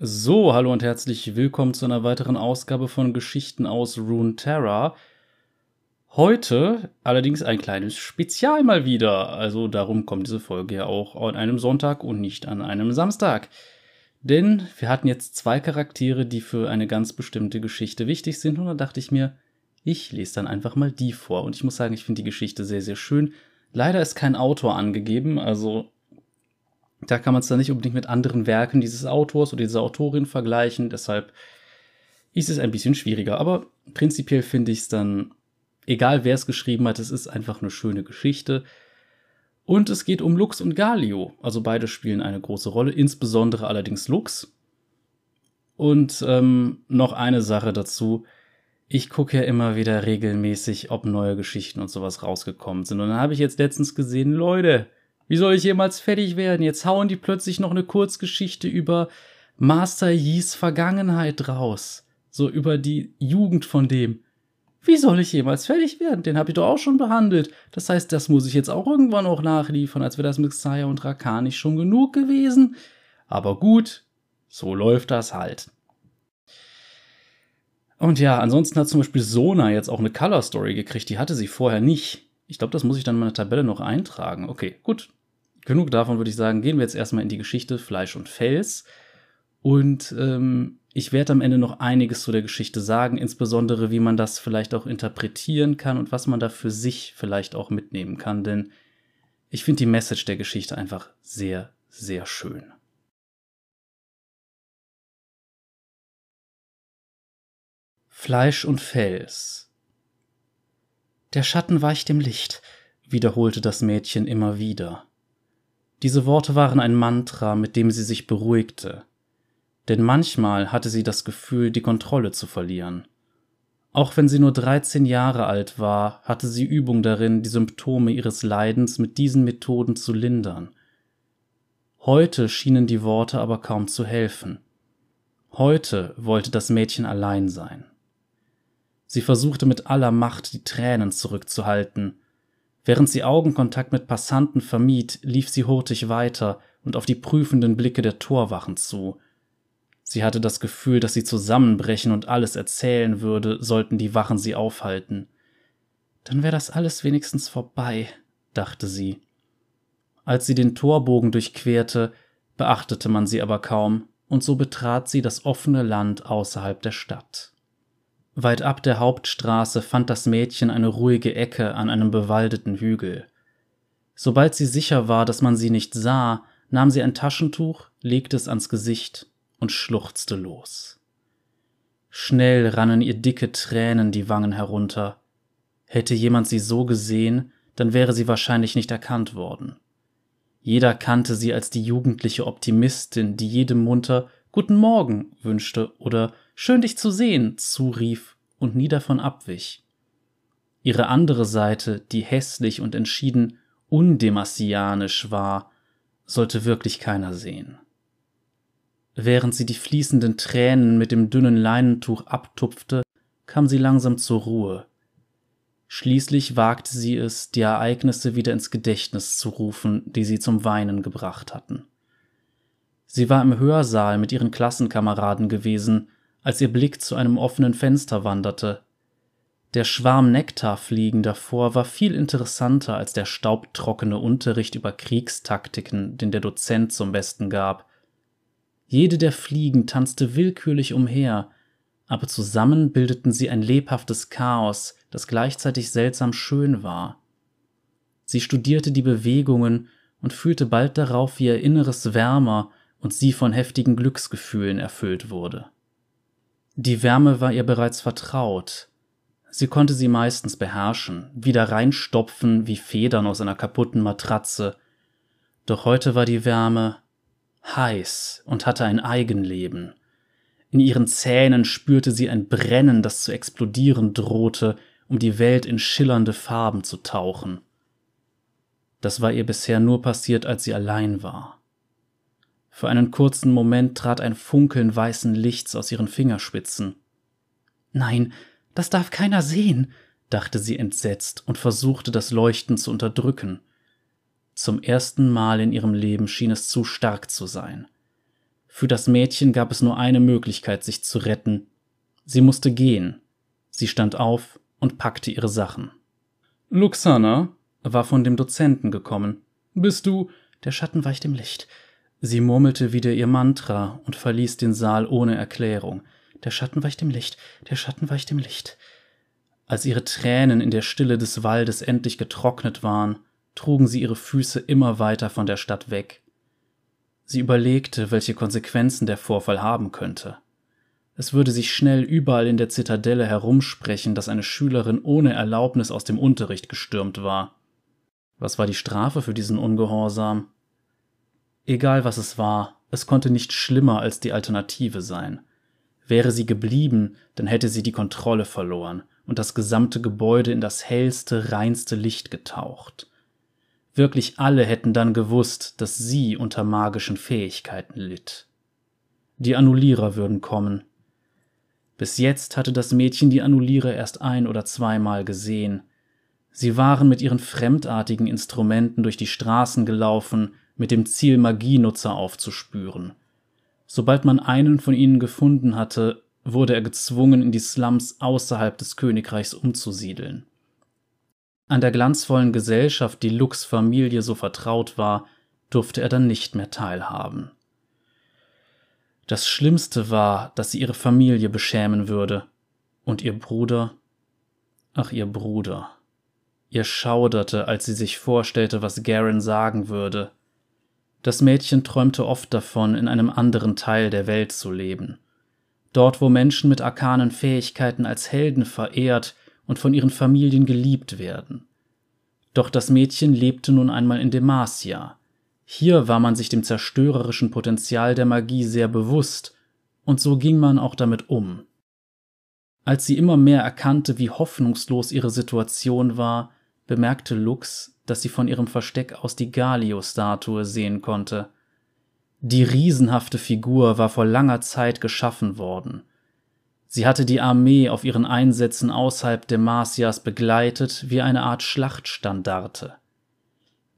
So, hallo und herzlich willkommen zu einer weiteren Ausgabe von Geschichten aus Runeterra. Heute allerdings ein kleines Spezial mal wieder. Also darum kommt diese Folge ja auch an einem Sonntag und nicht an einem Samstag. Denn wir hatten jetzt zwei Charaktere, die für eine ganz bestimmte Geschichte wichtig sind und da dachte ich mir, ich lese dann einfach mal die vor. Und ich muss sagen, ich finde die Geschichte sehr, sehr schön. Leider ist kein Autor angegeben, also da kann man es dann nicht unbedingt mit anderen Werken dieses Autors oder dieser Autorin vergleichen. Deshalb ist es ein bisschen schwieriger. Aber prinzipiell finde ich es dann, egal wer es geschrieben hat, es ist einfach eine schöne Geschichte. Und es geht um Lux und Galio. Also beide spielen eine große Rolle, insbesondere allerdings Lux. Und ähm, noch eine Sache dazu. Ich gucke ja immer wieder regelmäßig, ob neue Geschichten und sowas rausgekommen sind. Und dann habe ich jetzt letztens gesehen, Leute, wie soll ich jemals fertig werden? Jetzt hauen die plötzlich noch eine Kurzgeschichte über Master Yis Vergangenheit raus. So über die Jugend von dem. Wie soll ich jemals fertig werden? Den habe ich doch auch schon behandelt. Das heißt, das muss ich jetzt auch irgendwann auch nachliefern, als wäre das mit Xayah und Rakani schon genug gewesen. Aber gut, so läuft das halt. Und ja, ansonsten hat zum Beispiel Sona jetzt auch eine Color Story gekriegt. Die hatte sie vorher nicht. Ich glaube, das muss ich dann in meine Tabelle noch eintragen. Okay, gut. Genug davon würde ich sagen, gehen wir jetzt erstmal in die Geschichte Fleisch und Fels. Und ähm, ich werde am Ende noch einiges zu der Geschichte sagen, insbesondere wie man das vielleicht auch interpretieren kann und was man da für sich vielleicht auch mitnehmen kann, denn ich finde die Message der Geschichte einfach sehr, sehr schön. Fleisch und Fels. Der Schatten weicht dem Licht, wiederholte das Mädchen immer wieder. Diese Worte waren ein Mantra, mit dem sie sich beruhigte, denn manchmal hatte sie das Gefühl, die Kontrolle zu verlieren. Auch wenn sie nur 13 Jahre alt war, hatte sie Übung darin, die Symptome ihres Leidens mit diesen Methoden zu lindern. Heute schienen die Worte aber kaum zu helfen. Heute wollte das Mädchen allein sein. Sie versuchte mit aller Macht, die Tränen zurückzuhalten, Während sie Augenkontakt mit Passanten vermied, lief sie hurtig weiter und auf die prüfenden Blicke der Torwachen zu. Sie hatte das Gefühl, dass sie zusammenbrechen und alles erzählen würde, sollten die Wachen sie aufhalten. Dann wäre das alles wenigstens vorbei, dachte sie. Als sie den Torbogen durchquerte, beachtete man sie aber kaum, und so betrat sie das offene Land außerhalb der Stadt. Weit ab der Hauptstraße fand das Mädchen eine ruhige Ecke an einem bewaldeten Hügel. Sobald sie sicher war, dass man sie nicht sah, nahm sie ein Taschentuch, legte es ans Gesicht und schluchzte los. Schnell rannen ihr dicke Tränen die Wangen herunter. Hätte jemand sie so gesehen, dann wäre sie wahrscheinlich nicht erkannt worden. Jeder kannte sie als die jugendliche Optimistin, die jedem munter Guten Morgen wünschte oder Schön dich zu sehen zurief und nie davon abwich. Ihre andere Seite, die hässlich und entschieden undemasianisch war, sollte wirklich keiner sehen. Während sie die fließenden Tränen mit dem dünnen Leinentuch abtupfte, kam sie langsam zur Ruhe. Schließlich wagte sie es, die Ereignisse wieder ins Gedächtnis zu rufen, die sie zum Weinen gebracht hatten. Sie war im Hörsaal mit ihren Klassenkameraden gewesen, als ihr Blick zu einem offenen Fenster wanderte. Der Schwarm Nektarfliegen davor war viel interessanter als der staubtrockene Unterricht über Kriegstaktiken, den der Dozent zum Besten gab. Jede der Fliegen tanzte willkürlich umher, aber zusammen bildeten sie ein lebhaftes Chaos, das gleichzeitig seltsam schön war. Sie studierte die Bewegungen und fühlte bald darauf, wie ihr Inneres wärmer und sie von heftigen Glücksgefühlen erfüllt wurde. Die Wärme war ihr bereits vertraut. Sie konnte sie meistens beherrschen, wieder reinstopfen wie Federn aus einer kaputten Matratze. Doch heute war die Wärme heiß und hatte ein Eigenleben. In ihren Zähnen spürte sie ein Brennen, das zu explodieren drohte, um die Welt in schillernde Farben zu tauchen. Das war ihr bisher nur passiert, als sie allein war. Für einen kurzen Moment trat ein Funkeln weißen Lichts aus ihren Fingerspitzen. Nein, das darf keiner sehen, dachte sie entsetzt und versuchte das Leuchten zu unterdrücken. Zum ersten Mal in ihrem Leben schien es zu stark zu sein. Für das Mädchen gab es nur eine Möglichkeit, sich zu retten. Sie musste gehen. Sie stand auf und packte ihre Sachen. Luxana war von dem Dozenten gekommen. Bist du? Der Schatten weicht im Licht. Sie murmelte wieder ihr Mantra und verließ den Saal ohne Erklärung. Der Schatten weicht im Licht, der Schatten weicht im Licht. Als ihre Tränen in der Stille des Waldes endlich getrocknet waren, trugen sie ihre Füße immer weiter von der Stadt weg. Sie überlegte, welche Konsequenzen der Vorfall haben könnte. Es würde sich schnell überall in der Zitadelle herumsprechen, dass eine Schülerin ohne Erlaubnis aus dem Unterricht gestürmt war. Was war die Strafe für diesen Ungehorsam? Egal was es war, es konnte nicht schlimmer als die Alternative sein. Wäre sie geblieben, dann hätte sie die Kontrolle verloren und das gesamte Gebäude in das hellste, reinste Licht getaucht. Wirklich alle hätten dann gewusst, dass sie unter magischen Fähigkeiten litt. Die Annullierer würden kommen. Bis jetzt hatte das Mädchen die Annulierer erst ein oder zweimal gesehen. Sie waren mit ihren fremdartigen Instrumenten durch die Straßen gelaufen, mit dem Ziel, Magienutzer aufzuspüren. Sobald man einen von ihnen gefunden hatte, wurde er gezwungen, in die Slums außerhalb des Königreichs umzusiedeln. An der glanzvollen Gesellschaft, die Lux Familie so vertraut war, durfte er dann nicht mehr teilhaben. Das Schlimmste war, dass sie ihre Familie beschämen würde. Und ihr Bruder? Ach, ihr Bruder. Ihr schauderte, als sie sich vorstellte, was Garen sagen würde. Das Mädchen träumte oft davon, in einem anderen Teil der Welt zu leben. Dort, wo Menschen mit arkanen Fähigkeiten als Helden verehrt und von ihren Familien geliebt werden. Doch das Mädchen lebte nun einmal in Demacia. Hier war man sich dem zerstörerischen Potenzial der Magie sehr bewusst, und so ging man auch damit um. Als sie immer mehr erkannte, wie hoffnungslos ihre Situation war, bemerkte Lux, dass sie von ihrem Versteck aus die Galio-Statue sehen konnte. Die riesenhafte Figur war vor langer Zeit geschaffen worden. Sie hatte die Armee auf ihren Einsätzen außerhalb Demasias begleitet wie eine Art Schlachtstandarte.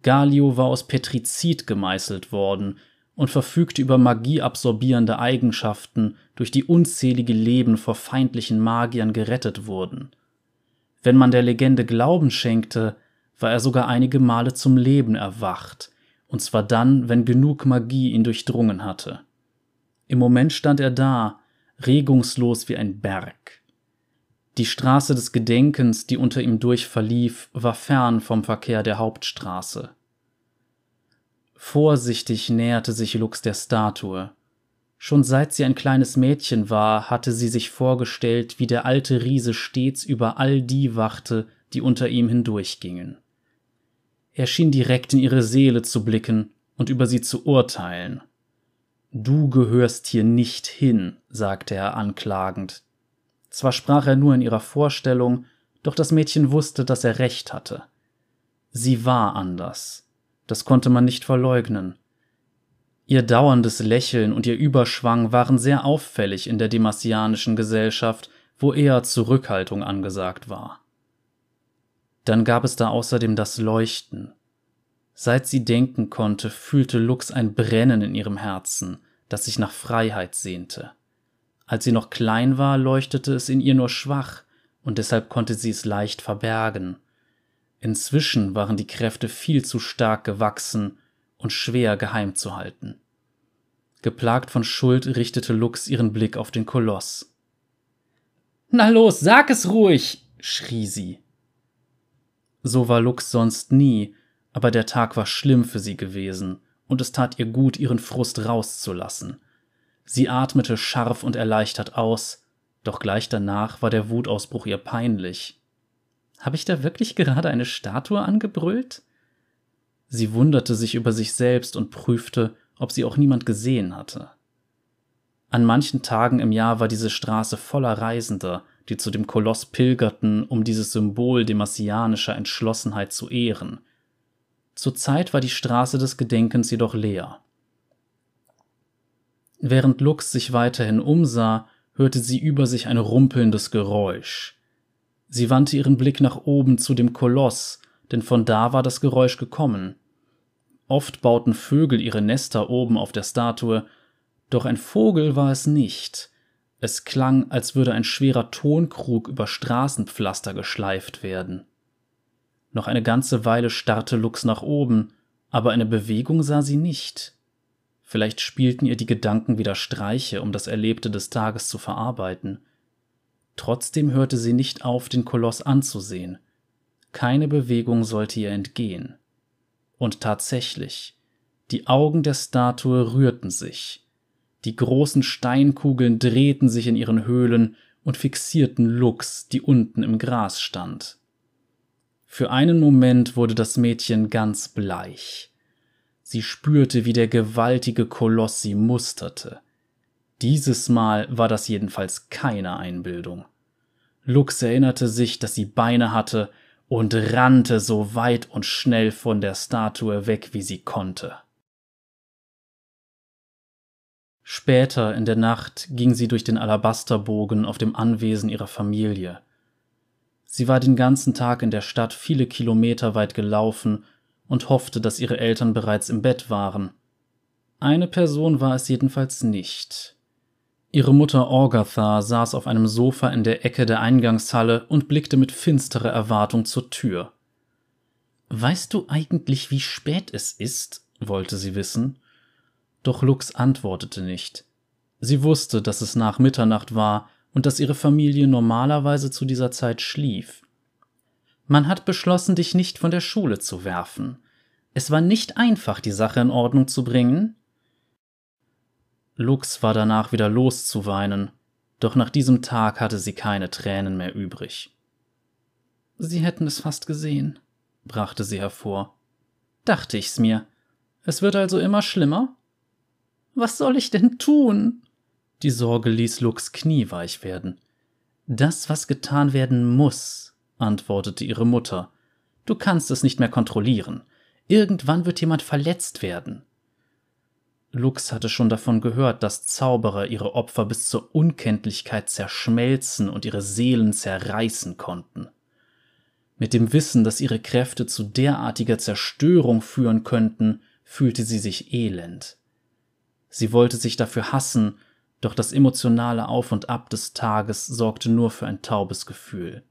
Galio war aus Petrizid gemeißelt worden und verfügte über magieabsorbierende Eigenschaften, durch die unzählige Leben vor feindlichen Magiern gerettet wurden. Wenn man der Legende Glauben schenkte, war er sogar einige Male zum Leben erwacht, und zwar dann, wenn genug Magie ihn durchdrungen hatte. Im Moment stand er da, regungslos wie ein Berg. Die Straße des Gedenkens, die unter ihm durch verlief, war fern vom Verkehr der Hauptstraße. Vorsichtig näherte sich Lux der Statue. Schon seit sie ein kleines Mädchen war, hatte sie sich vorgestellt, wie der alte Riese stets über all die wachte, die unter ihm hindurchgingen. Er schien direkt in ihre Seele zu blicken und über sie zu urteilen. Du gehörst hier nicht hin, sagte er anklagend. Zwar sprach er nur in ihrer Vorstellung, doch das Mädchen wusste, dass er recht hatte. Sie war anders. Das konnte man nicht verleugnen. Ihr dauerndes Lächeln und ihr Überschwang waren sehr auffällig in der demasianischen Gesellschaft, wo eher Zurückhaltung angesagt war. Dann gab es da außerdem das Leuchten. Seit sie denken konnte, fühlte Lux ein Brennen in ihrem Herzen, das sich nach Freiheit sehnte. Als sie noch klein war, leuchtete es in ihr nur schwach, und deshalb konnte sie es leicht verbergen. Inzwischen waren die Kräfte viel zu stark gewachsen und schwer geheim zu halten. Geplagt von Schuld richtete Lux ihren Blick auf den Koloss. Na los, sag es ruhig, schrie sie. So war Lux sonst nie, aber der Tag war schlimm für sie gewesen, und es tat ihr gut, ihren Frust rauszulassen. Sie atmete scharf und erleichtert aus, doch gleich danach war der Wutausbruch ihr peinlich. Habe ich da wirklich gerade eine Statue angebrüllt? Sie wunderte sich über sich selbst und prüfte, ob sie auch niemand gesehen hatte. An manchen Tagen im Jahr war diese Straße voller Reisender, die zu dem Koloss pilgerten, um dieses Symbol demasianischer Entschlossenheit zu ehren. Zur Zeit war die Straße des Gedenkens jedoch leer. Während Lux sich weiterhin umsah, hörte sie über sich ein rumpelndes Geräusch. Sie wandte ihren Blick nach oben zu dem Koloss, denn von da war das Geräusch gekommen. Oft bauten Vögel ihre Nester oben auf der Statue, Doch ein Vogel war es nicht. Es klang, als würde ein schwerer Tonkrug über Straßenpflaster geschleift werden. Noch eine ganze Weile starrte Lux nach oben, aber eine Bewegung sah sie nicht. Vielleicht spielten ihr die Gedanken wieder Streiche, um das Erlebte des Tages zu verarbeiten. Trotzdem hörte sie nicht auf, den Koloss anzusehen. Keine Bewegung sollte ihr entgehen. Und tatsächlich, die Augen der Statue rührten sich. Die großen Steinkugeln drehten sich in ihren Höhlen und fixierten Lux, die unten im Gras stand. Für einen Moment wurde das Mädchen ganz bleich. Sie spürte, wie der gewaltige Koloss sie musterte. Dieses Mal war das jedenfalls keine Einbildung. Lux erinnerte sich, dass sie Beine hatte und rannte so weit und schnell von der Statue weg, wie sie konnte. Später in der Nacht ging sie durch den Alabasterbogen auf dem Anwesen ihrer Familie. Sie war den ganzen Tag in der Stadt viele Kilometer weit gelaufen und hoffte, dass ihre Eltern bereits im Bett waren. Eine Person war es jedenfalls nicht. Ihre Mutter Orgatha saß auf einem Sofa in der Ecke der Eingangshalle und blickte mit finsterer Erwartung zur Tür. Weißt du eigentlich, wie spät es ist? wollte sie wissen. Doch Lux antwortete nicht. Sie wusste, dass es nach Mitternacht war und dass ihre Familie normalerweise zu dieser Zeit schlief. Man hat beschlossen, dich nicht von der Schule zu werfen. Es war nicht einfach, die Sache in Ordnung zu bringen, Lux war danach wieder loszuweinen, doch nach diesem Tag hatte sie keine Tränen mehr übrig. Sie hätten es fast gesehen, brachte sie hervor. Dachte ich's mir. Es wird also immer schlimmer? Was soll ich denn tun? Die Sorge ließ Lux knieweich werden. Das, was getan werden muss, antwortete ihre Mutter. Du kannst es nicht mehr kontrollieren. Irgendwann wird jemand verletzt werden. Lux hatte schon davon gehört, dass Zauberer ihre Opfer bis zur Unkenntlichkeit zerschmelzen und ihre Seelen zerreißen konnten. Mit dem Wissen, dass ihre Kräfte zu derartiger Zerstörung führen könnten, fühlte sie sich elend. Sie wollte sich dafür hassen, doch das emotionale Auf und Ab des Tages sorgte nur für ein taubes Gefühl.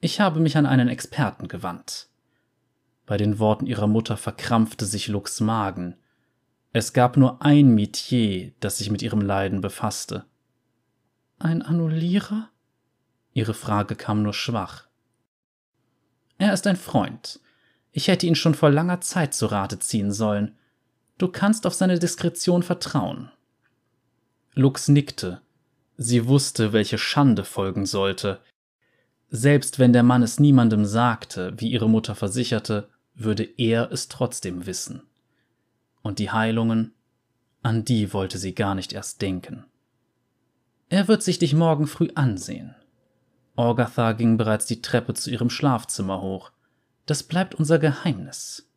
Ich habe mich an einen Experten gewandt. Bei den Worten ihrer Mutter verkrampfte sich Lux Magen, es gab nur ein Metier, das sich mit ihrem Leiden befasste. Ein Annullierer? Ihre Frage kam nur schwach. Er ist ein Freund. Ich hätte ihn schon vor langer Zeit zu Rate ziehen sollen. Du kannst auf seine Diskretion vertrauen. Lux nickte. Sie wusste, welche Schande folgen sollte. Selbst wenn der Mann es niemandem sagte, wie ihre Mutter versicherte, würde er es trotzdem wissen und die Heilungen, an die wollte sie gar nicht erst denken. Er wird sich dich morgen früh ansehen. Orgatha ging bereits die Treppe zu ihrem Schlafzimmer hoch. Das bleibt unser Geheimnis.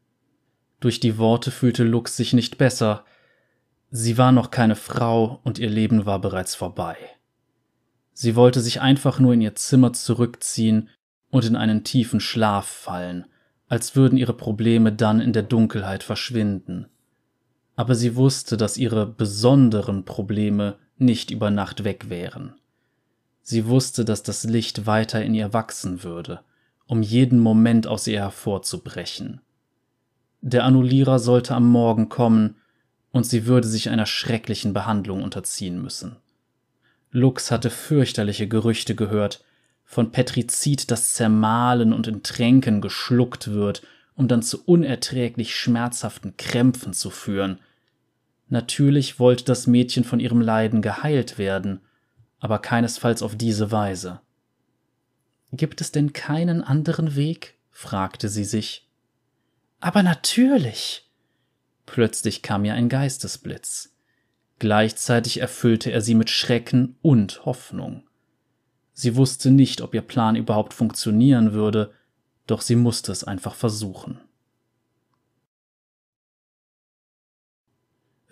Durch die Worte fühlte Lux sich nicht besser. Sie war noch keine Frau und ihr Leben war bereits vorbei. Sie wollte sich einfach nur in ihr Zimmer zurückziehen und in einen tiefen Schlaf fallen, als würden ihre Probleme dann in der Dunkelheit verschwinden aber sie wusste, dass ihre besonderen Probleme nicht über Nacht weg wären. Sie wusste, dass das Licht weiter in ihr wachsen würde, um jeden Moment aus ihr hervorzubrechen. Der Annullierer sollte am Morgen kommen, und sie würde sich einer schrecklichen Behandlung unterziehen müssen. Lux hatte fürchterliche Gerüchte gehört, von Petrizid, das zermahlen und in Tränken geschluckt wird um dann zu unerträglich schmerzhaften Krämpfen zu führen. Natürlich wollte das Mädchen von ihrem Leiden geheilt werden, aber keinesfalls auf diese Weise. Gibt es denn keinen anderen Weg? fragte sie sich. Aber natürlich. Plötzlich kam ihr ein Geistesblitz. Gleichzeitig erfüllte er sie mit Schrecken und Hoffnung. Sie wusste nicht, ob ihr Plan überhaupt funktionieren würde, doch sie musste es einfach versuchen.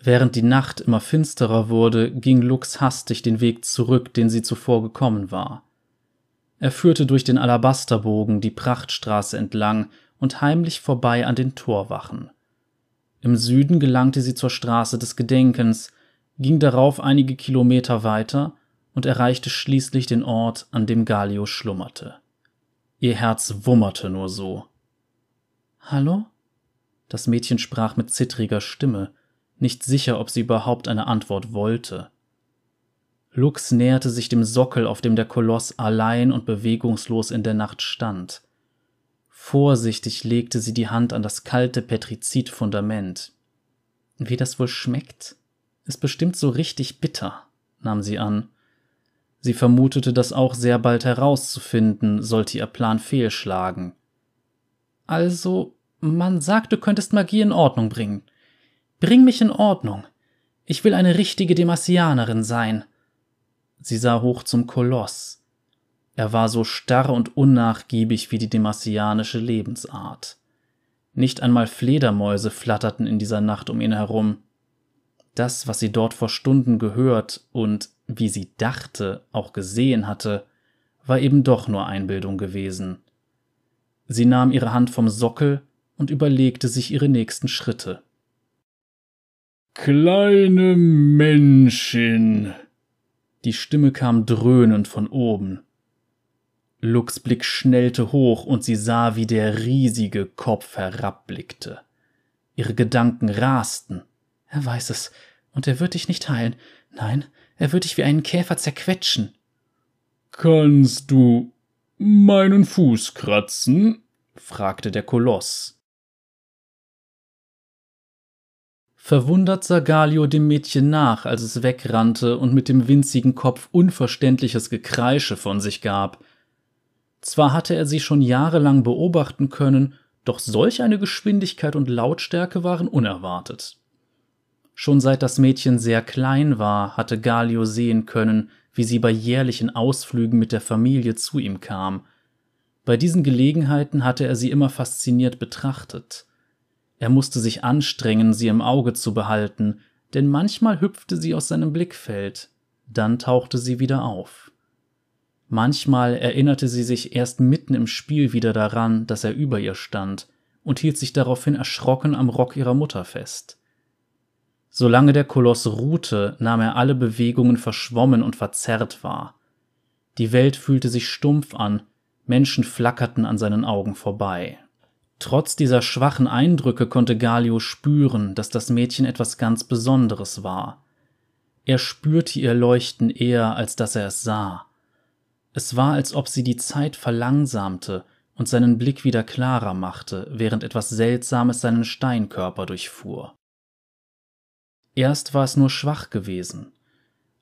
Während die Nacht immer finsterer wurde, ging Lux hastig den Weg zurück, den sie zuvor gekommen war. Er führte durch den Alabasterbogen die Prachtstraße entlang und heimlich vorbei an den Torwachen. Im Süden gelangte sie zur Straße des Gedenkens, ging darauf einige Kilometer weiter und erreichte schließlich den Ort, an dem Galio schlummerte. Ihr Herz wummerte nur so. Hallo? Das Mädchen sprach mit zittriger Stimme, nicht sicher, ob sie überhaupt eine Antwort wollte. Lux näherte sich dem Sockel, auf dem der Koloss allein und bewegungslos in der Nacht stand. Vorsichtig legte sie die Hand an das kalte Petrizidfundament. Wie das wohl schmeckt? Ist bestimmt so richtig bitter, nahm sie an. Sie vermutete das auch sehr bald herauszufinden, sollte ihr Plan fehlschlagen. Also, man sagt, du könntest Magie in Ordnung bringen. Bring mich in Ordnung. Ich will eine richtige Demassianerin sein. Sie sah hoch zum Koloss. Er war so starr und unnachgiebig wie die demassianische Lebensart. Nicht einmal Fledermäuse flatterten in dieser Nacht um ihn herum. Das, was sie dort vor Stunden gehört und, wie sie dachte, auch gesehen hatte, war eben doch nur Einbildung gewesen. Sie nahm ihre Hand vom Sockel und überlegte sich ihre nächsten Schritte. Kleine Menschin. Die Stimme kam dröhnend von oben. Lux Blick schnellte hoch und sie sah, wie der riesige Kopf herabblickte. Ihre Gedanken rasten. Er weiß es, und er wird dich nicht heilen. Nein, er wird dich wie einen Käfer zerquetschen. Kannst du meinen Fuß kratzen? fragte der Koloss. Verwundert sah Galio dem Mädchen nach, als es wegrannte und mit dem winzigen Kopf unverständliches Gekreische von sich gab. Zwar hatte er sie schon jahrelang beobachten können, doch solch eine Geschwindigkeit und Lautstärke waren unerwartet. Schon seit das Mädchen sehr klein war, hatte Galio sehen können, wie sie bei jährlichen Ausflügen mit der Familie zu ihm kam. Bei diesen Gelegenheiten hatte er sie immer fasziniert betrachtet. Er musste sich anstrengen, sie im Auge zu behalten, denn manchmal hüpfte sie aus seinem Blickfeld, dann tauchte sie wieder auf. Manchmal erinnerte sie sich erst mitten im Spiel wieder daran, dass er über ihr stand, und hielt sich daraufhin erschrocken am Rock ihrer Mutter fest. Solange der Koloss ruhte, nahm er alle Bewegungen verschwommen und verzerrt wahr. Die Welt fühlte sich stumpf an, Menschen flackerten an seinen Augen vorbei. Trotz dieser schwachen Eindrücke konnte Galio spüren, dass das Mädchen etwas ganz Besonderes war. Er spürte ihr Leuchten eher, als dass er es sah. Es war, als ob sie die Zeit verlangsamte und seinen Blick wieder klarer machte, während etwas Seltsames seinen Steinkörper durchfuhr. Erst war es nur schwach gewesen.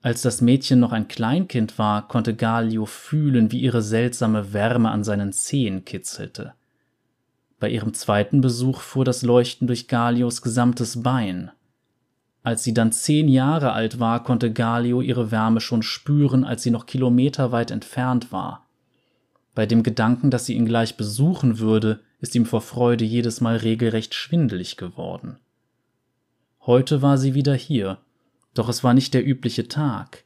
Als das Mädchen noch ein Kleinkind war, konnte Galio fühlen, wie ihre seltsame Wärme an seinen Zehen kitzelte. Bei ihrem zweiten Besuch fuhr das Leuchten durch Galios gesamtes Bein. Als sie dann zehn Jahre alt war, konnte Galio ihre Wärme schon spüren, als sie noch kilometerweit entfernt war. Bei dem Gedanken, dass sie ihn gleich besuchen würde, ist ihm vor Freude jedes Mal regelrecht schwindelig geworden. Heute war sie wieder hier, doch es war nicht der übliche Tag.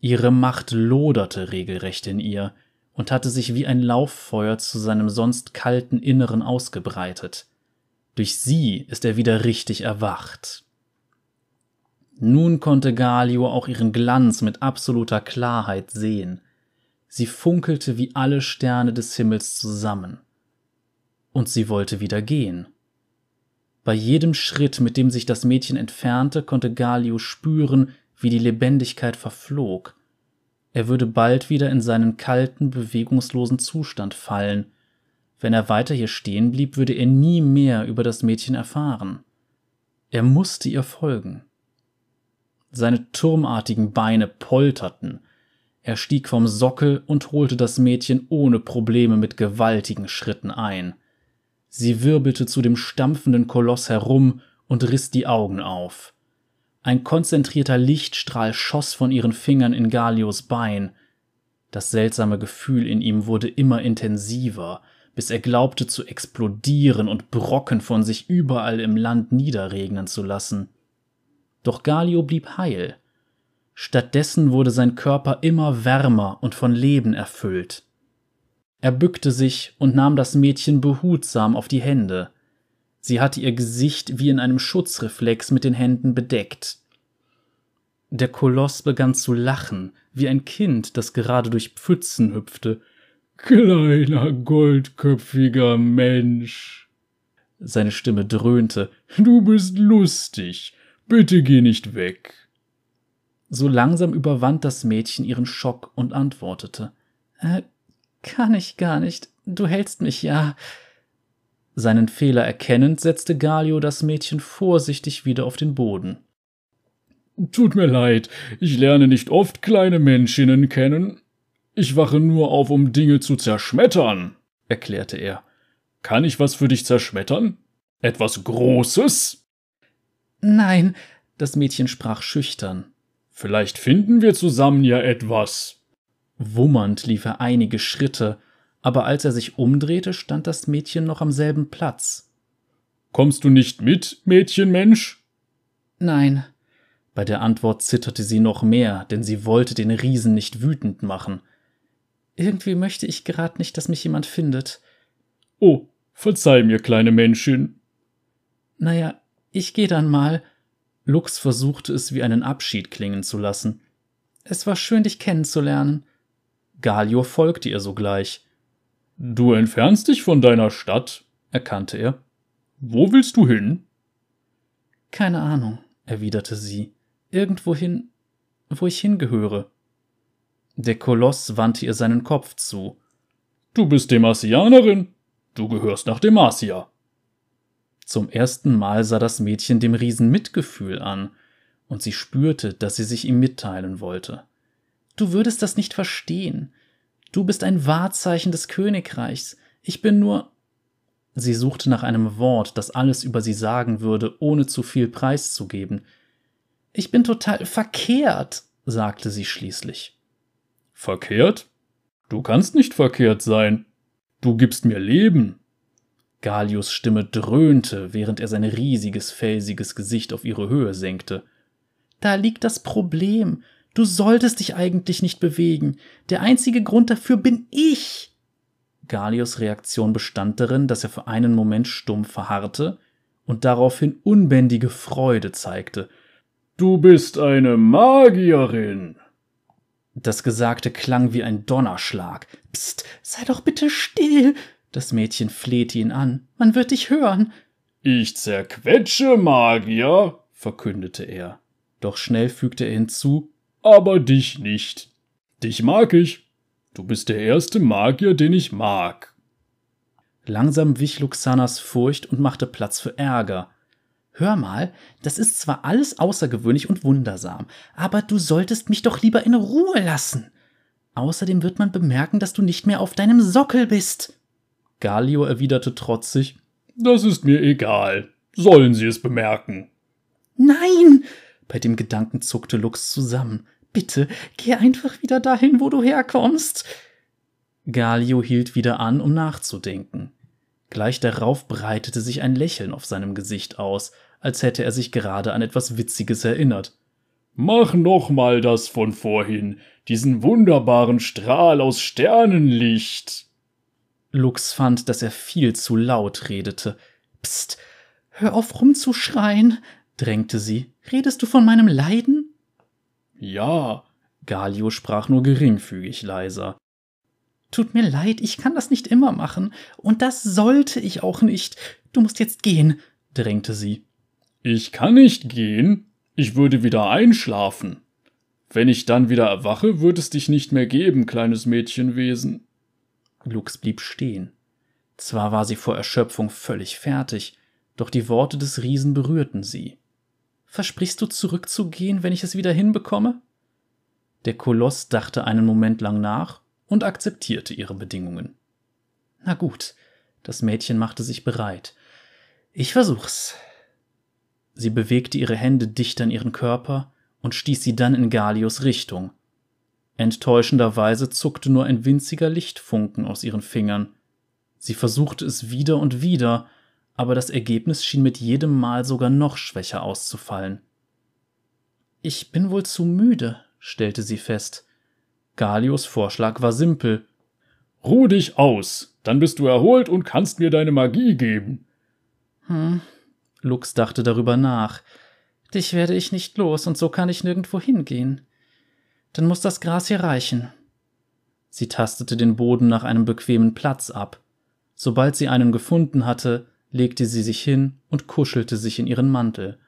Ihre Macht loderte regelrecht in ihr, und hatte sich wie ein Lauffeuer zu seinem sonst kalten Inneren ausgebreitet. Durch sie ist er wieder richtig erwacht. Nun konnte Galio auch ihren Glanz mit absoluter Klarheit sehen. Sie funkelte wie alle Sterne des Himmels zusammen. Und sie wollte wieder gehen. Bei jedem Schritt, mit dem sich das Mädchen entfernte, konnte Galio spüren, wie die Lebendigkeit verflog, er würde bald wieder in seinen kalten, bewegungslosen Zustand fallen. Wenn er weiter hier stehen blieb, würde er nie mehr über das Mädchen erfahren. Er musste ihr folgen. Seine turmartigen Beine polterten. Er stieg vom Sockel und holte das Mädchen ohne Probleme mit gewaltigen Schritten ein. Sie wirbelte zu dem stampfenden Koloss herum und riss die Augen auf. Ein konzentrierter Lichtstrahl schoss von ihren Fingern in Galios Bein. Das seltsame Gefühl in ihm wurde immer intensiver, bis er glaubte zu explodieren und Brocken von sich überall im Land niederregnen zu lassen. Doch Galio blieb heil. Stattdessen wurde sein Körper immer wärmer und von Leben erfüllt. Er bückte sich und nahm das Mädchen behutsam auf die Hände. Sie hatte ihr Gesicht wie in einem Schutzreflex mit den Händen bedeckt. Der Koloss begann zu lachen, wie ein Kind, das gerade durch Pfützen hüpfte. Kleiner goldköpfiger Mensch. Seine Stimme dröhnte. Du bist lustig. Bitte geh nicht weg. So langsam überwand das Mädchen ihren Schock und antwortete. Äh, kann ich gar nicht. Du hältst mich ja. Seinen Fehler erkennend setzte Galio das Mädchen vorsichtig wieder auf den Boden. Tut mir leid, ich lerne nicht oft kleine Menschinnen kennen. Ich wache nur auf, um Dinge zu zerschmettern, erklärte er. Kann ich was für dich zerschmettern? Etwas Großes? Nein, das Mädchen sprach schüchtern. Vielleicht finden wir zusammen ja etwas. Wummernd lief er einige Schritte, aber als er sich umdrehte, stand das Mädchen noch am selben Platz. Kommst du nicht mit, Mädchenmensch? Nein. Bei der Antwort zitterte sie noch mehr, denn sie wollte den Riesen nicht wütend machen. Irgendwie möchte ich gerade nicht, dass mich jemand findet. Oh, verzeih mir, kleine Menschin. Naja, ich geh dann mal. Lux versuchte es wie einen Abschied klingen zu lassen. Es war schön, dich kennenzulernen. Galio folgte ihr sogleich. Du entfernst dich von deiner Stadt, erkannte er. Wo willst du hin? Keine Ahnung, erwiderte sie. Irgendwohin, wo ich hingehöre. Der Koloss wandte ihr seinen Kopf zu. Du bist Demasianerin. Du gehörst nach Demacia. Zum ersten Mal sah das Mädchen dem Riesen Mitgefühl an, und sie spürte, dass sie sich ihm mitteilen wollte. Du würdest das nicht verstehen. Du bist ein Wahrzeichen des Königreichs. Ich bin nur. Sie suchte nach einem Wort, das alles über sie sagen würde, ohne zu viel preiszugeben. Ich bin total verkehrt, sagte sie schließlich. Verkehrt? Du kannst nicht verkehrt sein. Du gibst mir Leben. Galius Stimme dröhnte, während er sein riesiges, felsiges Gesicht auf ihre Höhe senkte. Da liegt das Problem. Du solltest dich eigentlich nicht bewegen. Der einzige Grund dafür bin ich. Galios Reaktion bestand darin, dass er für einen Moment stumm verharrte und daraufhin unbändige Freude zeigte. Du bist eine Magierin. Das Gesagte klang wie ein Donnerschlag. Psst, sei doch bitte still. Das Mädchen flehte ihn an. Man wird dich hören. Ich zerquetsche Magier, verkündete er. Doch schnell fügte er hinzu, aber dich nicht. Dich mag ich. Du bist der erste Magier, den ich mag. Langsam wich Luxanas Furcht und machte Platz für Ärger. Hör mal, das ist zwar alles außergewöhnlich und wundersam, aber du solltest mich doch lieber in Ruhe lassen. Außerdem wird man bemerken, dass du nicht mehr auf deinem Sockel bist. Galio erwiderte trotzig, Das ist mir egal. Sollen sie es bemerken? Nein! Bei dem Gedanken zuckte Lux zusammen. Bitte, geh einfach wieder dahin, wo du herkommst. Galio hielt wieder an, um nachzudenken. Gleich darauf breitete sich ein Lächeln auf seinem Gesicht aus, als hätte er sich gerade an etwas Witziges erinnert. Mach noch mal das von vorhin, diesen wunderbaren Strahl aus Sternenlicht. Lux fand, dass er viel zu laut redete. Psst, hör auf rumzuschreien, drängte sie. Redest du von meinem Leiden? Ja, Galio sprach nur geringfügig leiser. Tut mir leid, ich kann das nicht immer machen, und das sollte ich auch nicht. Du musst jetzt gehen, drängte sie. Ich kann nicht gehen, ich würde wieder einschlafen. Wenn ich dann wieder erwache, wird es dich nicht mehr geben, kleines Mädchenwesen. Lux blieb stehen. Zwar war sie vor Erschöpfung völlig fertig, doch die Worte des Riesen berührten sie. Versprichst du zurückzugehen, wenn ich es wieder hinbekomme? Der Koloss dachte einen Moment lang nach und akzeptierte ihre Bedingungen. Na gut, das Mädchen machte sich bereit. Ich versuch's. Sie bewegte ihre Hände dicht an ihren Körper und stieß sie dann in Galios Richtung. Enttäuschenderweise zuckte nur ein winziger Lichtfunken aus ihren Fingern. Sie versuchte es wieder und wieder, aber das Ergebnis schien mit jedem Mal sogar noch schwächer auszufallen. Ich bin wohl zu müde, stellte sie fest. Galios Vorschlag war simpel. Ruh dich aus, dann bist du erholt und kannst mir deine Magie geben. Hm. Lux dachte darüber nach. Dich werde ich nicht los, und so kann ich nirgendwo hingehen. Dann muss das Gras hier reichen. Sie tastete den Boden nach einem bequemen Platz ab. Sobald sie einen gefunden hatte, legte sie sich hin und kuschelte sich in ihren Mantel.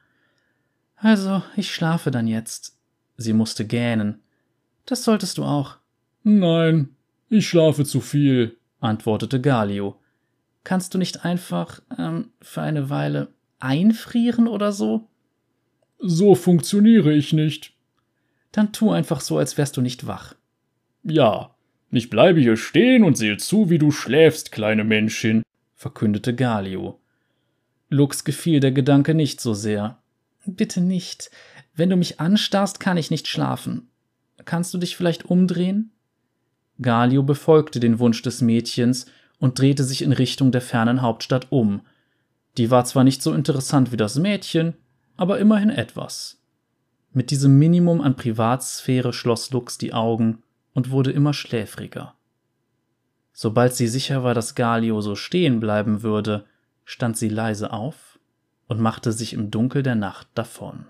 Also, ich schlafe dann jetzt. Sie musste gähnen. Das solltest du auch. Nein, ich schlafe zu viel, antwortete Galio. Kannst du nicht einfach ähm, für eine Weile einfrieren oder so? So funktioniere ich nicht. Dann tu einfach so, als wärst du nicht wach. Ja, ich bleibe hier stehen und sehe zu, wie du schläfst, kleine Menschin, verkündete Galio. Lux gefiel der Gedanke nicht so sehr. Bitte nicht. Wenn du mich anstarrst, kann ich nicht schlafen. Kannst du dich vielleicht umdrehen? Galio befolgte den Wunsch des Mädchens und drehte sich in Richtung der fernen Hauptstadt um. Die war zwar nicht so interessant wie das Mädchen, aber immerhin etwas. Mit diesem Minimum an Privatsphäre schloss Lux die Augen und wurde immer schläfriger. Sobald sie sicher war, dass Galio so stehen bleiben würde, stand sie leise auf und machte sich im Dunkel der Nacht davon.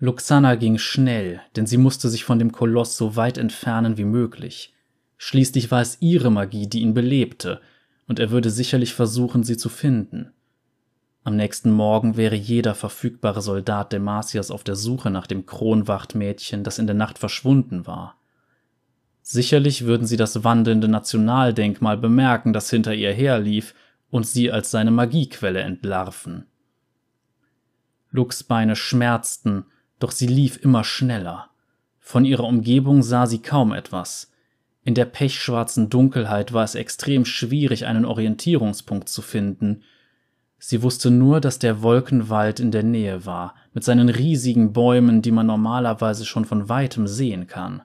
Luxana ging schnell, denn sie musste sich von dem Koloss so weit entfernen wie möglich. Schließlich war es ihre Magie, die ihn belebte, und er würde sicherlich versuchen, sie zu finden. Am nächsten Morgen wäre jeder verfügbare Soldat Demasias auf der Suche nach dem Kronwachtmädchen, das in der Nacht verschwunden war. Sicherlich würden sie das wandelnde Nationaldenkmal bemerken, das hinter ihr herlief, und sie als seine Magiequelle entlarven. Lux Beine schmerzten, doch sie lief immer schneller. Von ihrer Umgebung sah sie kaum etwas. In der pechschwarzen Dunkelheit war es extrem schwierig, einen Orientierungspunkt zu finden. Sie wusste nur, dass der Wolkenwald in der Nähe war, mit seinen riesigen Bäumen, die man normalerweise schon von weitem sehen kann.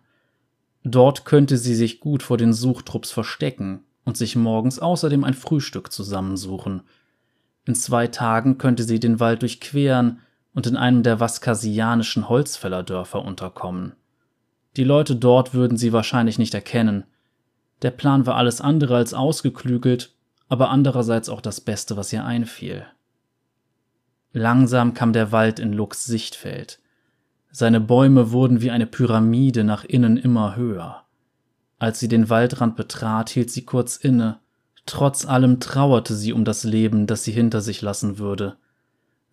Dort könnte sie sich gut vor den Suchtrupps verstecken und sich morgens außerdem ein Frühstück zusammensuchen. In zwei Tagen könnte sie den Wald durchqueren und in einem der vaskasianischen Holzfällerdörfer unterkommen. Die Leute dort würden sie wahrscheinlich nicht erkennen. Der Plan war alles andere als ausgeklügelt, aber andererseits auch das Beste, was ihr einfiel. Langsam kam der Wald in Lux Sichtfeld. Seine Bäume wurden wie eine Pyramide nach innen immer höher. Als sie den Waldrand betrat, hielt sie kurz inne. Trotz allem trauerte sie um das Leben, das sie hinter sich lassen würde.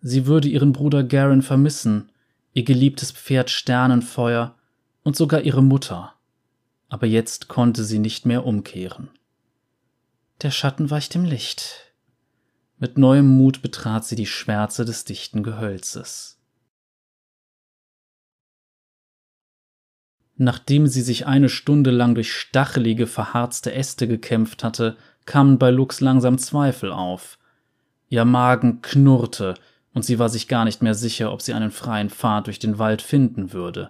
Sie würde ihren Bruder Garen vermissen, ihr geliebtes Pferd Sternenfeuer und sogar ihre Mutter. Aber jetzt konnte sie nicht mehr umkehren. Der Schatten weicht im Licht. Mit neuem Mut betrat sie die Schwärze des dichten Gehölzes. Nachdem sie sich eine Stunde lang durch stachelige, verharzte Äste gekämpft hatte, kamen bei Lux langsam Zweifel auf. Ihr Magen knurrte, und sie war sich gar nicht mehr sicher, ob sie einen freien Pfad durch den Wald finden würde.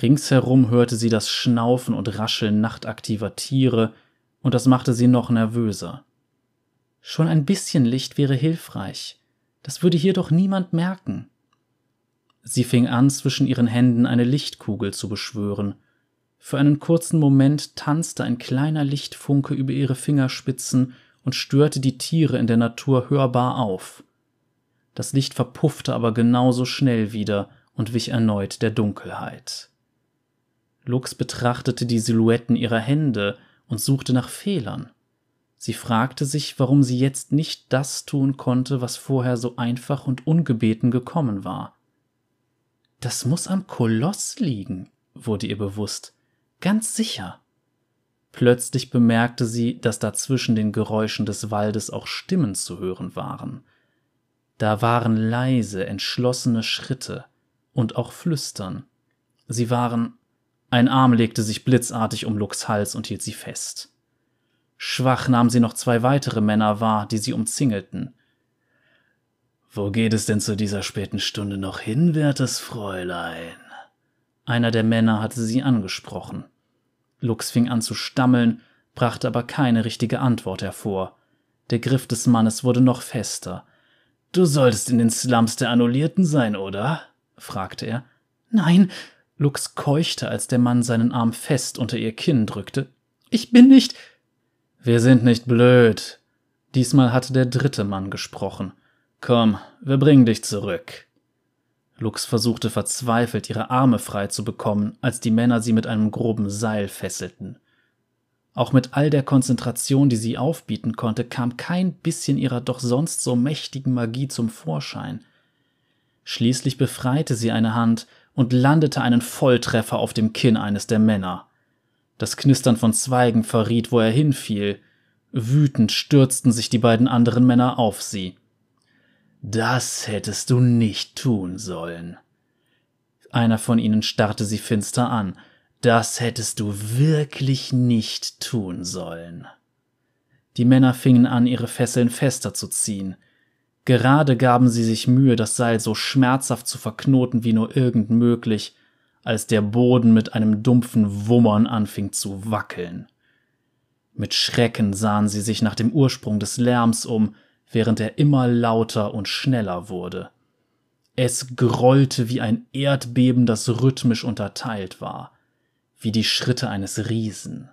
Ringsherum hörte sie das Schnaufen und Rascheln nachtaktiver Tiere, und das machte sie noch nervöser. Schon ein bisschen Licht wäre hilfreich. Das würde hier doch niemand merken. Sie fing an, zwischen ihren Händen eine Lichtkugel zu beschwören. Für einen kurzen Moment tanzte ein kleiner Lichtfunke über ihre Fingerspitzen und störte die Tiere in der Natur hörbar auf. Das Licht verpuffte aber genauso schnell wieder und wich erneut der Dunkelheit. Lux betrachtete die Silhouetten ihrer Hände und suchte nach Fehlern. Sie fragte sich, warum sie jetzt nicht das tun konnte, was vorher so einfach und ungebeten gekommen war. Das muss am Koloss liegen, wurde ihr bewusst. Ganz sicher. Plötzlich bemerkte sie, dass da zwischen den Geräuschen des Waldes auch Stimmen zu hören waren. Da waren leise, entschlossene Schritte und auch Flüstern. Sie waren. Ein Arm legte sich blitzartig um Lux Hals und hielt sie fest. Schwach nahm sie noch zwei weitere Männer wahr, die sie umzingelten. Wo geht es denn zu dieser späten Stunde noch hin, wertes Fräulein? Einer der Männer hatte sie angesprochen. Lux fing an zu stammeln, brachte aber keine richtige Antwort hervor. Der Griff des Mannes wurde noch fester. Du solltest in den Slums der Annullierten sein, oder? fragte er. Nein, Lux keuchte, als der Mann seinen Arm fest unter ihr Kinn drückte. Ich bin nicht. Wir sind nicht blöd. Diesmal hatte der dritte Mann gesprochen. Komm, wir bringen dich zurück. Lux versuchte verzweifelt, ihre Arme frei zu bekommen, als die Männer sie mit einem groben Seil fesselten. Auch mit all der Konzentration, die sie aufbieten konnte, kam kein bisschen ihrer doch sonst so mächtigen Magie zum Vorschein. Schließlich befreite sie eine Hand und landete einen Volltreffer auf dem Kinn eines der Männer. Das Knistern von Zweigen verriet, wo er hinfiel. Wütend stürzten sich die beiden anderen Männer auf sie. Das hättest du nicht tun sollen. Einer von ihnen starrte sie finster an. Das hättest du wirklich nicht tun sollen. Die Männer fingen an, ihre Fesseln fester zu ziehen. Gerade gaben sie sich Mühe, das Seil so schmerzhaft zu verknoten wie nur irgend möglich, als der Boden mit einem dumpfen Wummern anfing zu wackeln. Mit Schrecken sahen sie sich nach dem Ursprung des Lärms um, während er immer lauter und schneller wurde. Es grollte wie ein Erdbeben, das rhythmisch unterteilt war, wie die Schritte eines Riesen.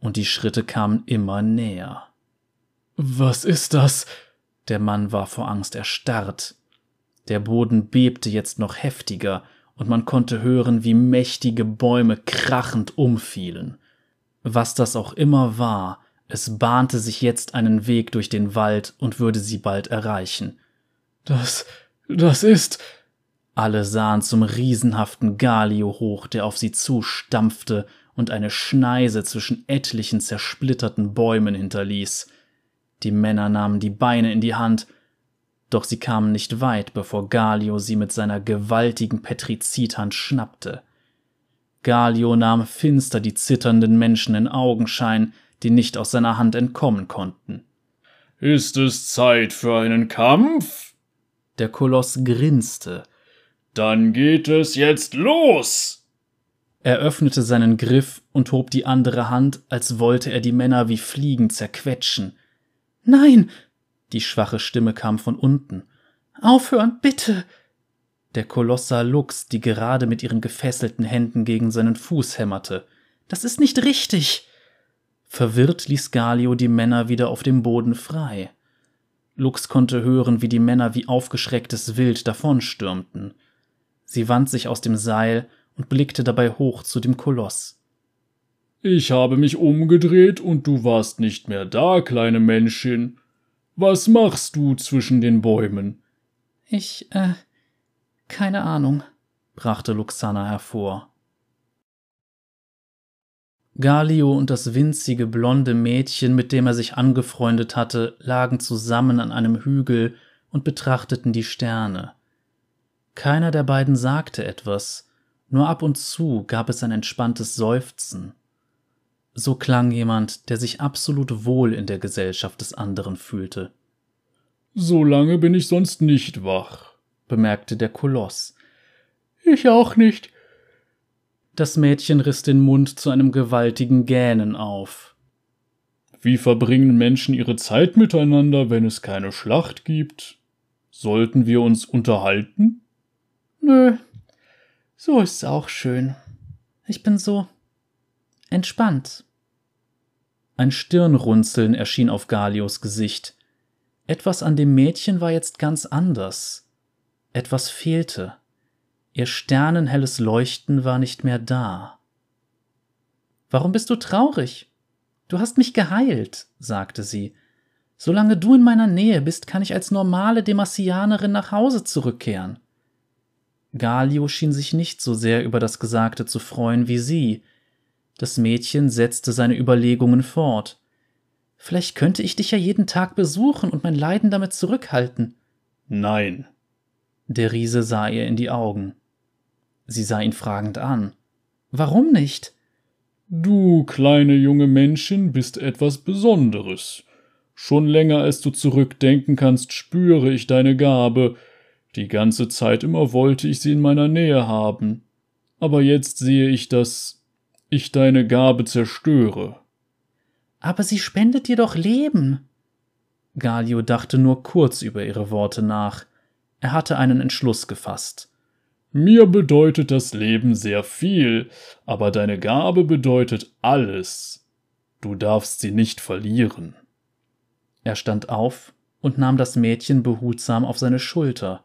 Und die Schritte kamen immer näher. Was ist das? Der Mann war vor Angst erstarrt. Der Boden bebte jetzt noch heftiger, und man konnte hören, wie mächtige Bäume krachend umfielen. Was das auch immer war, es bahnte sich jetzt einen Weg durch den Wald und würde sie bald erreichen. Das, das ist. Alle sahen zum riesenhaften Galio hoch, der auf sie zustampfte und eine Schneise zwischen etlichen zersplitterten Bäumen hinterließ. Die Männer nahmen die Beine in die Hand, doch sie kamen nicht weit, bevor Galio sie mit seiner gewaltigen Petrizidhand schnappte. Galio nahm finster die zitternden Menschen in Augenschein, die nicht aus seiner Hand entkommen konnten. Ist es Zeit für einen Kampf? Der Koloss grinste. Dann geht es jetzt los! Er öffnete seinen Griff und hob die andere Hand, als wollte er die Männer wie Fliegen zerquetschen. Nein! Die schwache Stimme kam von unten. Aufhören, bitte! Der Koloss sah Lux, die gerade mit ihren gefesselten Händen gegen seinen Fuß hämmerte. Das ist nicht richtig! Verwirrt ließ Galio die Männer wieder auf dem Boden frei. Lux konnte hören, wie die Männer wie aufgeschrecktes Wild davonstürmten. Sie wand sich aus dem Seil und blickte dabei hoch zu dem Koloss. Ich habe mich umgedreht und du warst nicht mehr da, kleine Menschin. Was machst du zwischen den Bäumen? Ich, äh, keine Ahnung, brachte Luxana hervor. Galio und das winzige blonde Mädchen, mit dem er sich angefreundet hatte, lagen zusammen an einem Hügel und betrachteten die Sterne. Keiner der beiden sagte etwas, nur ab und zu gab es ein entspanntes Seufzen. So klang jemand, der sich absolut wohl in der Gesellschaft des anderen fühlte. So lange bin ich sonst nicht wach, bemerkte der Koloss. Ich auch nicht, das Mädchen riss den Mund zu einem gewaltigen Gähnen auf. Wie verbringen Menschen ihre Zeit miteinander, wenn es keine Schlacht gibt? Sollten wir uns unterhalten? Nö, so ist's auch schön. Ich bin so entspannt. Ein Stirnrunzeln erschien auf Galios Gesicht. Etwas an dem Mädchen war jetzt ganz anders. Etwas fehlte. Ihr sternenhelles Leuchten war nicht mehr da. Warum bist du traurig? Du hast mich geheilt, sagte sie. Solange du in meiner Nähe bist, kann ich als normale Demassianerin nach Hause zurückkehren. Galio schien sich nicht so sehr über das Gesagte zu freuen wie sie. Das Mädchen setzte seine Überlegungen fort. Vielleicht könnte ich dich ja jeden Tag besuchen und mein Leiden damit zurückhalten. Nein. Der Riese sah ihr in die Augen. Sie sah ihn fragend an. Warum nicht? Du, kleine junge Männchen, bist etwas Besonderes. Schon länger als du zurückdenken kannst, spüre ich deine Gabe. Die ganze Zeit immer wollte ich sie in meiner Nähe haben. Aber jetzt sehe ich, dass ich deine Gabe zerstöre. Aber sie spendet dir doch Leben. Galio dachte nur kurz über ihre Worte nach. Er hatte einen Entschluss gefasst. Mir bedeutet das Leben sehr viel, aber deine Gabe bedeutet alles. Du darfst sie nicht verlieren. Er stand auf, und nahm das Mädchen behutsam auf seine Schulter.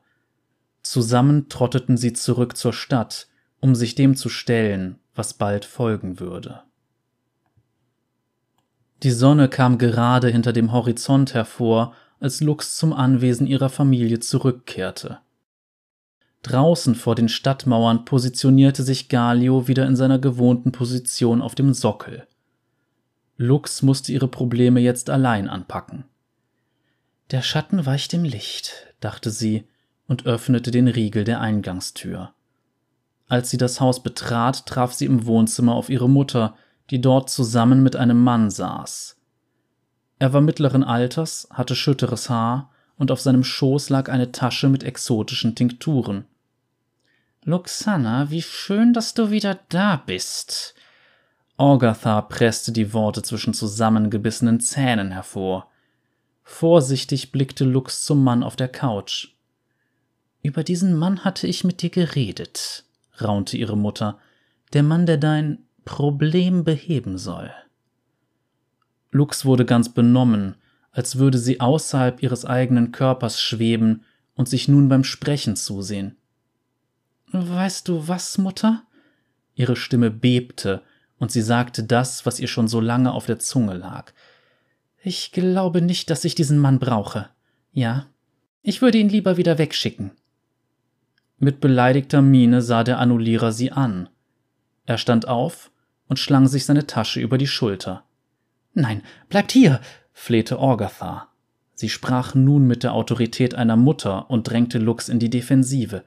Zusammen trotteten sie zurück zur Stadt, um sich dem zu stellen, was bald folgen würde. Die Sonne kam gerade hinter dem Horizont hervor, als Lux zum Anwesen ihrer Familie zurückkehrte. Draußen vor den Stadtmauern positionierte sich Galio wieder in seiner gewohnten Position auf dem Sockel. Lux musste ihre Probleme jetzt allein anpacken. Der Schatten weicht dem Licht, dachte sie und öffnete den Riegel der Eingangstür. Als sie das Haus betrat, traf sie im Wohnzimmer auf ihre Mutter, die dort zusammen mit einem Mann saß. Er war mittleren Alters, hatte schütteres Haar und auf seinem Schoß lag eine Tasche mit exotischen Tinkturen. Luxanna, wie schön, dass du wieder da bist. Orgatha presste die Worte zwischen zusammengebissenen Zähnen hervor. Vorsichtig blickte Lux zum Mann auf der Couch. Über diesen Mann hatte ich mit dir geredet, raunte ihre Mutter. Der Mann, der dein Problem beheben soll. Lux wurde ganz benommen, als würde sie außerhalb ihres eigenen Körpers schweben und sich nun beim Sprechen zusehen. Weißt du was, Mutter? Ihre Stimme bebte, und sie sagte das, was ihr schon so lange auf der Zunge lag. Ich glaube nicht, dass ich diesen Mann brauche. Ja, ich würde ihn lieber wieder wegschicken. Mit beleidigter Miene sah der Annullierer sie an. Er stand auf und schlang sich seine Tasche über die Schulter. Nein, bleibt hier, flehte Orgatha. Sie sprach nun mit der Autorität einer Mutter und drängte Lux in die Defensive.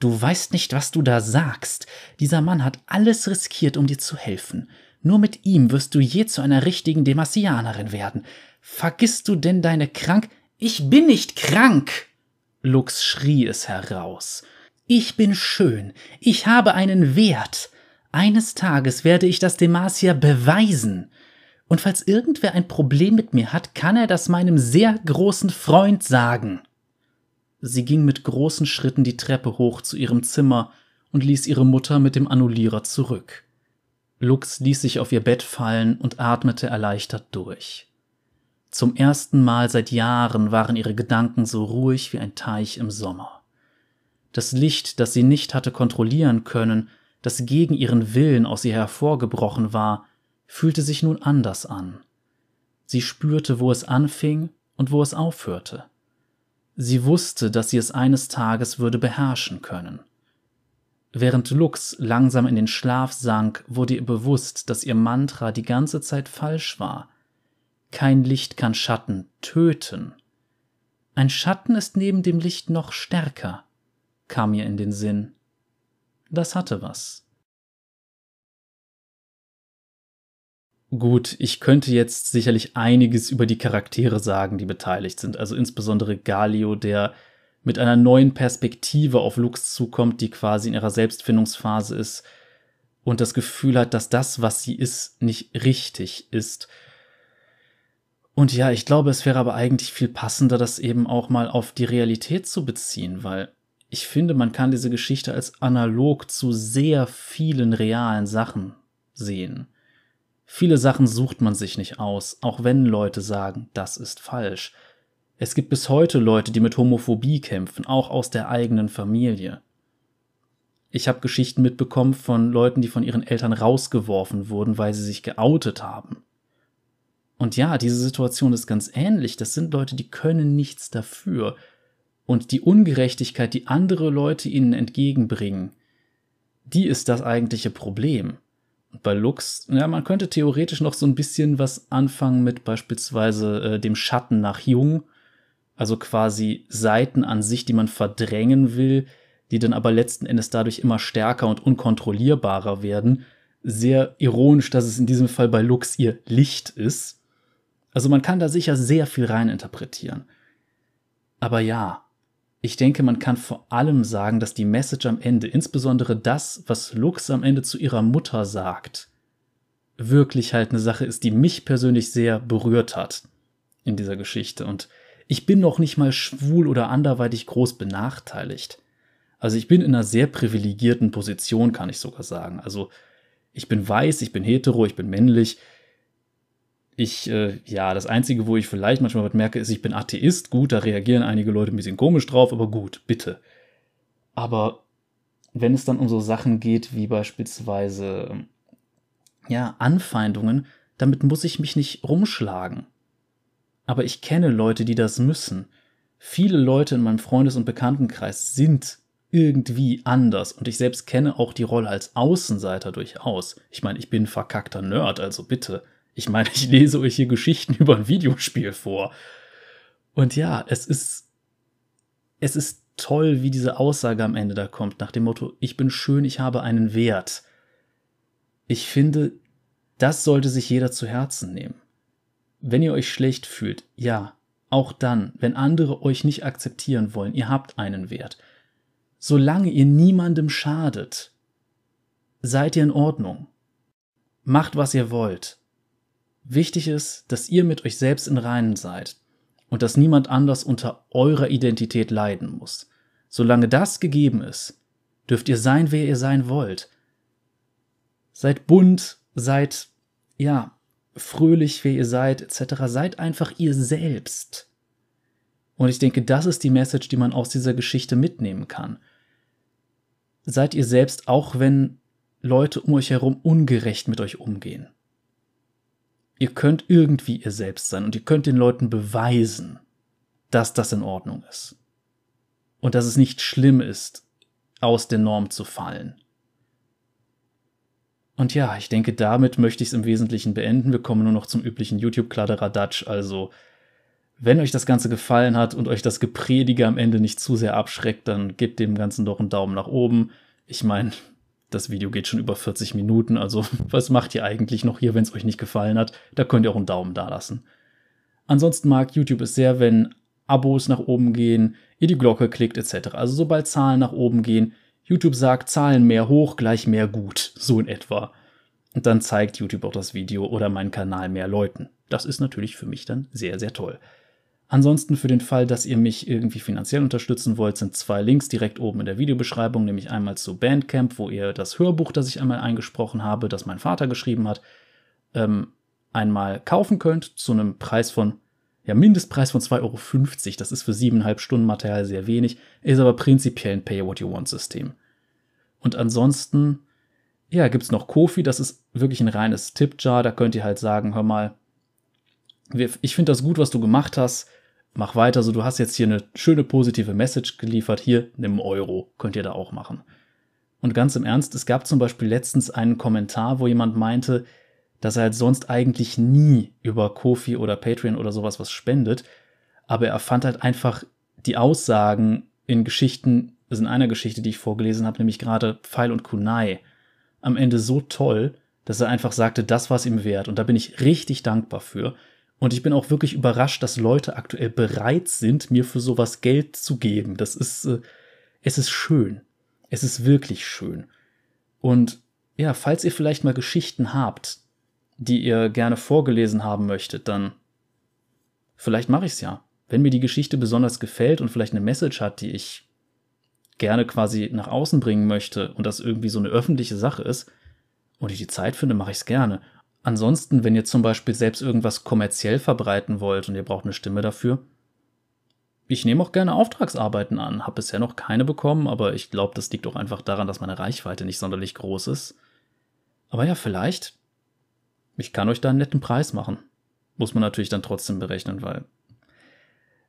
Du weißt nicht, was du da sagst. Dieser Mann hat alles riskiert, um dir zu helfen. Nur mit ihm wirst du je zu einer richtigen Demassianerin werden. Vergisst du denn deine krank... Ich bin nicht krank! Lux schrie es heraus. Ich bin schön. Ich habe einen Wert. Eines Tages werde ich das Demacia beweisen. Und falls irgendwer ein Problem mit mir hat, kann er das meinem sehr großen Freund sagen. Sie ging mit großen Schritten die Treppe hoch zu ihrem Zimmer und ließ ihre Mutter mit dem Annullierer zurück. Lux ließ sich auf ihr Bett fallen und atmete erleichtert durch. Zum ersten Mal seit Jahren waren ihre Gedanken so ruhig wie ein Teich im Sommer. Das Licht, das sie nicht hatte kontrollieren können, das gegen ihren Willen aus ihr hervorgebrochen war, fühlte sich nun anders an. Sie spürte, wo es anfing und wo es aufhörte. Sie wusste, dass sie es eines Tages würde beherrschen können. Während Lux langsam in den Schlaf sank, wurde ihr bewusst, dass ihr Mantra die ganze Zeit falsch war. Kein Licht kann Schatten töten. Ein Schatten ist neben dem Licht noch stärker kam mir in den Sinn. Das hatte was. Gut, ich könnte jetzt sicherlich einiges über die Charaktere sagen, die beteiligt sind. Also insbesondere Galio, der mit einer neuen Perspektive auf Lux zukommt, die quasi in ihrer Selbstfindungsphase ist und das Gefühl hat, dass das, was sie ist, nicht richtig ist. Und ja, ich glaube, es wäre aber eigentlich viel passender, das eben auch mal auf die Realität zu beziehen, weil ich finde, man kann diese Geschichte als analog zu sehr vielen realen Sachen sehen. Viele Sachen sucht man sich nicht aus, auch wenn Leute sagen, das ist falsch. Es gibt bis heute Leute, die mit Homophobie kämpfen, auch aus der eigenen Familie. Ich habe Geschichten mitbekommen von Leuten, die von ihren Eltern rausgeworfen wurden, weil sie sich geoutet haben. Und ja, diese Situation ist ganz ähnlich. Das sind Leute, die können nichts dafür und die Ungerechtigkeit, die andere Leute ihnen entgegenbringen, die ist das eigentliche Problem. Bei Lux, ja, man könnte theoretisch noch so ein bisschen was anfangen mit beispielsweise äh, dem Schatten nach Jung, also quasi Seiten an sich, die man verdrängen will, die dann aber letzten Endes dadurch immer stärker und unkontrollierbarer werden. Sehr ironisch, dass es in diesem Fall bei Lux ihr Licht ist. Also man kann da sicher sehr viel reininterpretieren. Aber ja, ich denke, man kann vor allem sagen, dass die Message am Ende, insbesondere das, was Lux am Ende zu ihrer Mutter sagt, wirklich halt eine Sache ist, die mich persönlich sehr berührt hat in dieser Geschichte. Und ich bin noch nicht mal schwul oder anderweitig groß benachteiligt. Also ich bin in einer sehr privilegierten Position, kann ich sogar sagen. Also ich bin weiß, ich bin hetero, ich bin männlich. Ich, äh, ja, das Einzige, wo ich vielleicht manchmal was merke, ist, ich bin Atheist. Gut, da reagieren einige Leute ein bisschen komisch drauf, aber gut, bitte. Aber wenn es dann um so Sachen geht, wie beispielsweise, ja, Anfeindungen, damit muss ich mich nicht rumschlagen. Aber ich kenne Leute, die das müssen. Viele Leute in meinem Freundes- und Bekanntenkreis sind irgendwie anders und ich selbst kenne auch die Rolle als Außenseiter durchaus. Ich meine, ich bin verkackter Nerd, also bitte. Ich meine, ich lese euch hier Geschichten über ein Videospiel vor. Und ja, es ist, es ist toll, wie diese Aussage am Ende da kommt, nach dem Motto, ich bin schön, ich habe einen Wert. Ich finde, das sollte sich jeder zu Herzen nehmen. Wenn ihr euch schlecht fühlt, ja, auch dann, wenn andere euch nicht akzeptieren wollen, ihr habt einen Wert. Solange ihr niemandem schadet, seid ihr in Ordnung. Macht, was ihr wollt. Wichtig ist, dass ihr mit euch selbst in Reinen seid und dass niemand anders unter eurer Identität leiden muss. Solange das gegeben ist, dürft ihr sein, wer ihr sein wollt. Seid bunt, seid, ja, fröhlich, wer ihr seid, etc. Seid einfach ihr selbst. Und ich denke, das ist die Message, die man aus dieser Geschichte mitnehmen kann. Seid ihr selbst, auch wenn Leute um euch herum ungerecht mit euch umgehen. Ihr könnt irgendwie ihr selbst sein und ihr könnt den Leuten beweisen, dass das in Ordnung ist. Und dass es nicht schlimm ist, aus der Norm zu fallen. Und ja, ich denke, damit möchte ich es im Wesentlichen beenden. Wir kommen nur noch zum üblichen YouTube-Kladderadatsch. Also, wenn euch das Ganze gefallen hat und euch das Gepredige am Ende nicht zu sehr abschreckt, dann gebt dem Ganzen doch einen Daumen nach oben. Ich meine, das Video geht schon über 40 Minuten, also was macht ihr eigentlich noch hier, wenn es euch nicht gefallen hat? Da könnt ihr auch einen Daumen da lassen. Ansonsten mag YouTube es sehr, wenn Abos nach oben gehen, ihr die Glocke klickt etc. Also sobald Zahlen nach oben gehen, YouTube sagt Zahlen mehr hoch gleich mehr gut, so in etwa. Und dann zeigt YouTube auch das Video oder meinen Kanal mehr Leuten. Das ist natürlich für mich dann sehr, sehr toll. Ansonsten für den Fall, dass ihr mich irgendwie finanziell unterstützen wollt, sind zwei Links direkt oben in der Videobeschreibung, nämlich einmal zu Bandcamp, wo ihr das Hörbuch, das ich einmal eingesprochen habe, das mein Vater geschrieben hat, ähm, einmal kaufen könnt zu einem Preis von, ja, Mindestpreis von 2,50 Euro. Das ist für siebeneinhalb Stunden Material sehr wenig, ist aber prinzipiell ein Pay-What-You-Want-System. Und ansonsten, ja, gibt es noch Kofi, das ist wirklich ein reines Tip-Jar, da könnt ihr halt sagen, hör mal, ich finde das gut, was du gemacht hast, mach weiter, so du hast jetzt hier eine schöne positive Message geliefert, hier, nimm Euro, könnt ihr da auch machen. Und ganz im Ernst, es gab zum Beispiel letztens einen Kommentar, wo jemand meinte, dass er halt sonst eigentlich nie über Kofi oder Patreon oder sowas was spendet, aber er fand halt einfach die Aussagen in Geschichten, also in einer Geschichte, die ich vorgelesen habe, nämlich gerade Pfeil und Kunai, am Ende so toll, dass er einfach sagte, das war es ihm wert. Und da bin ich richtig dankbar für. Und ich bin auch wirklich überrascht, dass Leute aktuell bereit sind, mir für sowas Geld zu geben. Das ist, äh, es ist schön. Es ist wirklich schön. Und ja, falls ihr vielleicht mal Geschichten habt, die ihr gerne vorgelesen haben möchtet, dann vielleicht mache ich es ja. Wenn mir die Geschichte besonders gefällt und vielleicht eine Message hat, die ich gerne quasi nach außen bringen möchte und das irgendwie so eine öffentliche Sache ist und ich die Zeit finde, mache ich es gerne. Ansonsten, wenn ihr zum Beispiel selbst irgendwas kommerziell verbreiten wollt und ihr braucht eine Stimme dafür, ich nehme auch gerne Auftragsarbeiten an. Habe bisher noch keine bekommen, aber ich glaube, das liegt auch einfach daran, dass meine Reichweite nicht sonderlich groß ist. Aber ja, vielleicht. Ich kann euch da einen netten Preis machen. Muss man natürlich dann trotzdem berechnen, weil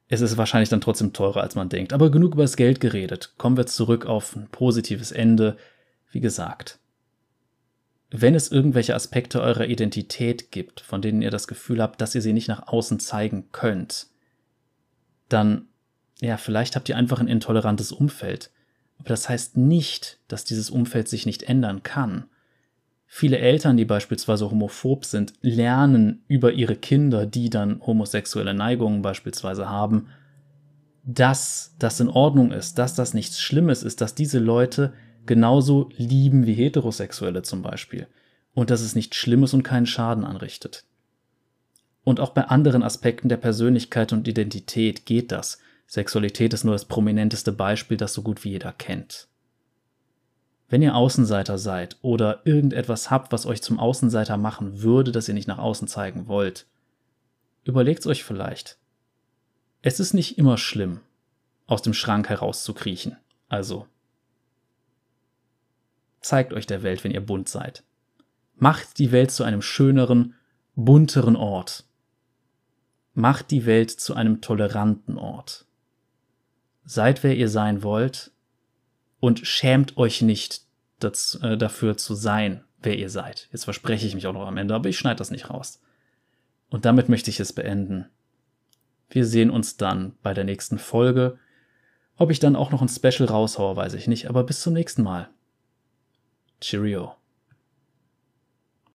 es ist wahrscheinlich dann trotzdem teurer, als man denkt. Aber genug über das Geld geredet. Kommen wir zurück auf ein positives Ende. Wie gesagt, wenn es irgendwelche Aspekte eurer Identität gibt, von denen ihr das Gefühl habt, dass ihr sie nicht nach außen zeigen könnt, dann, ja, vielleicht habt ihr einfach ein intolerantes Umfeld. Aber das heißt nicht, dass dieses Umfeld sich nicht ändern kann. Viele Eltern, die beispielsweise homophob sind, lernen über ihre Kinder, die dann homosexuelle Neigungen beispielsweise haben, dass das in Ordnung ist, dass das nichts Schlimmes ist, dass diese Leute genauso lieben wie Heterosexuelle zum Beispiel und dass es nichts Schlimmes und keinen Schaden anrichtet. Und auch bei anderen Aspekten der Persönlichkeit und Identität geht das. Sexualität ist nur das prominenteste Beispiel, das so gut wie jeder kennt. Wenn ihr Außenseiter seid oder irgendetwas habt, was euch zum Außenseiter machen würde, das ihr nicht nach außen zeigen wollt, Überlegt's euch vielleicht. Es ist nicht immer schlimm, aus dem Schrank herauszukriechen. Also zeigt euch der Welt, wenn ihr bunt seid. Macht die Welt zu einem schöneren, bunteren Ort. Macht die Welt zu einem toleranten Ort. Seid, wer ihr sein wollt und schämt euch nicht das, äh, dafür zu sein, wer ihr seid. Jetzt verspreche ich mich auch noch am Ende, aber ich schneide das nicht raus. Und damit möchte ich es beenden. Wir sehen uns dann bei der nächsten Folge. Ob ich dann auch noch ein Special raushaue, weiß ich nicht, aber bis zum nächsten Mal. Cheerio.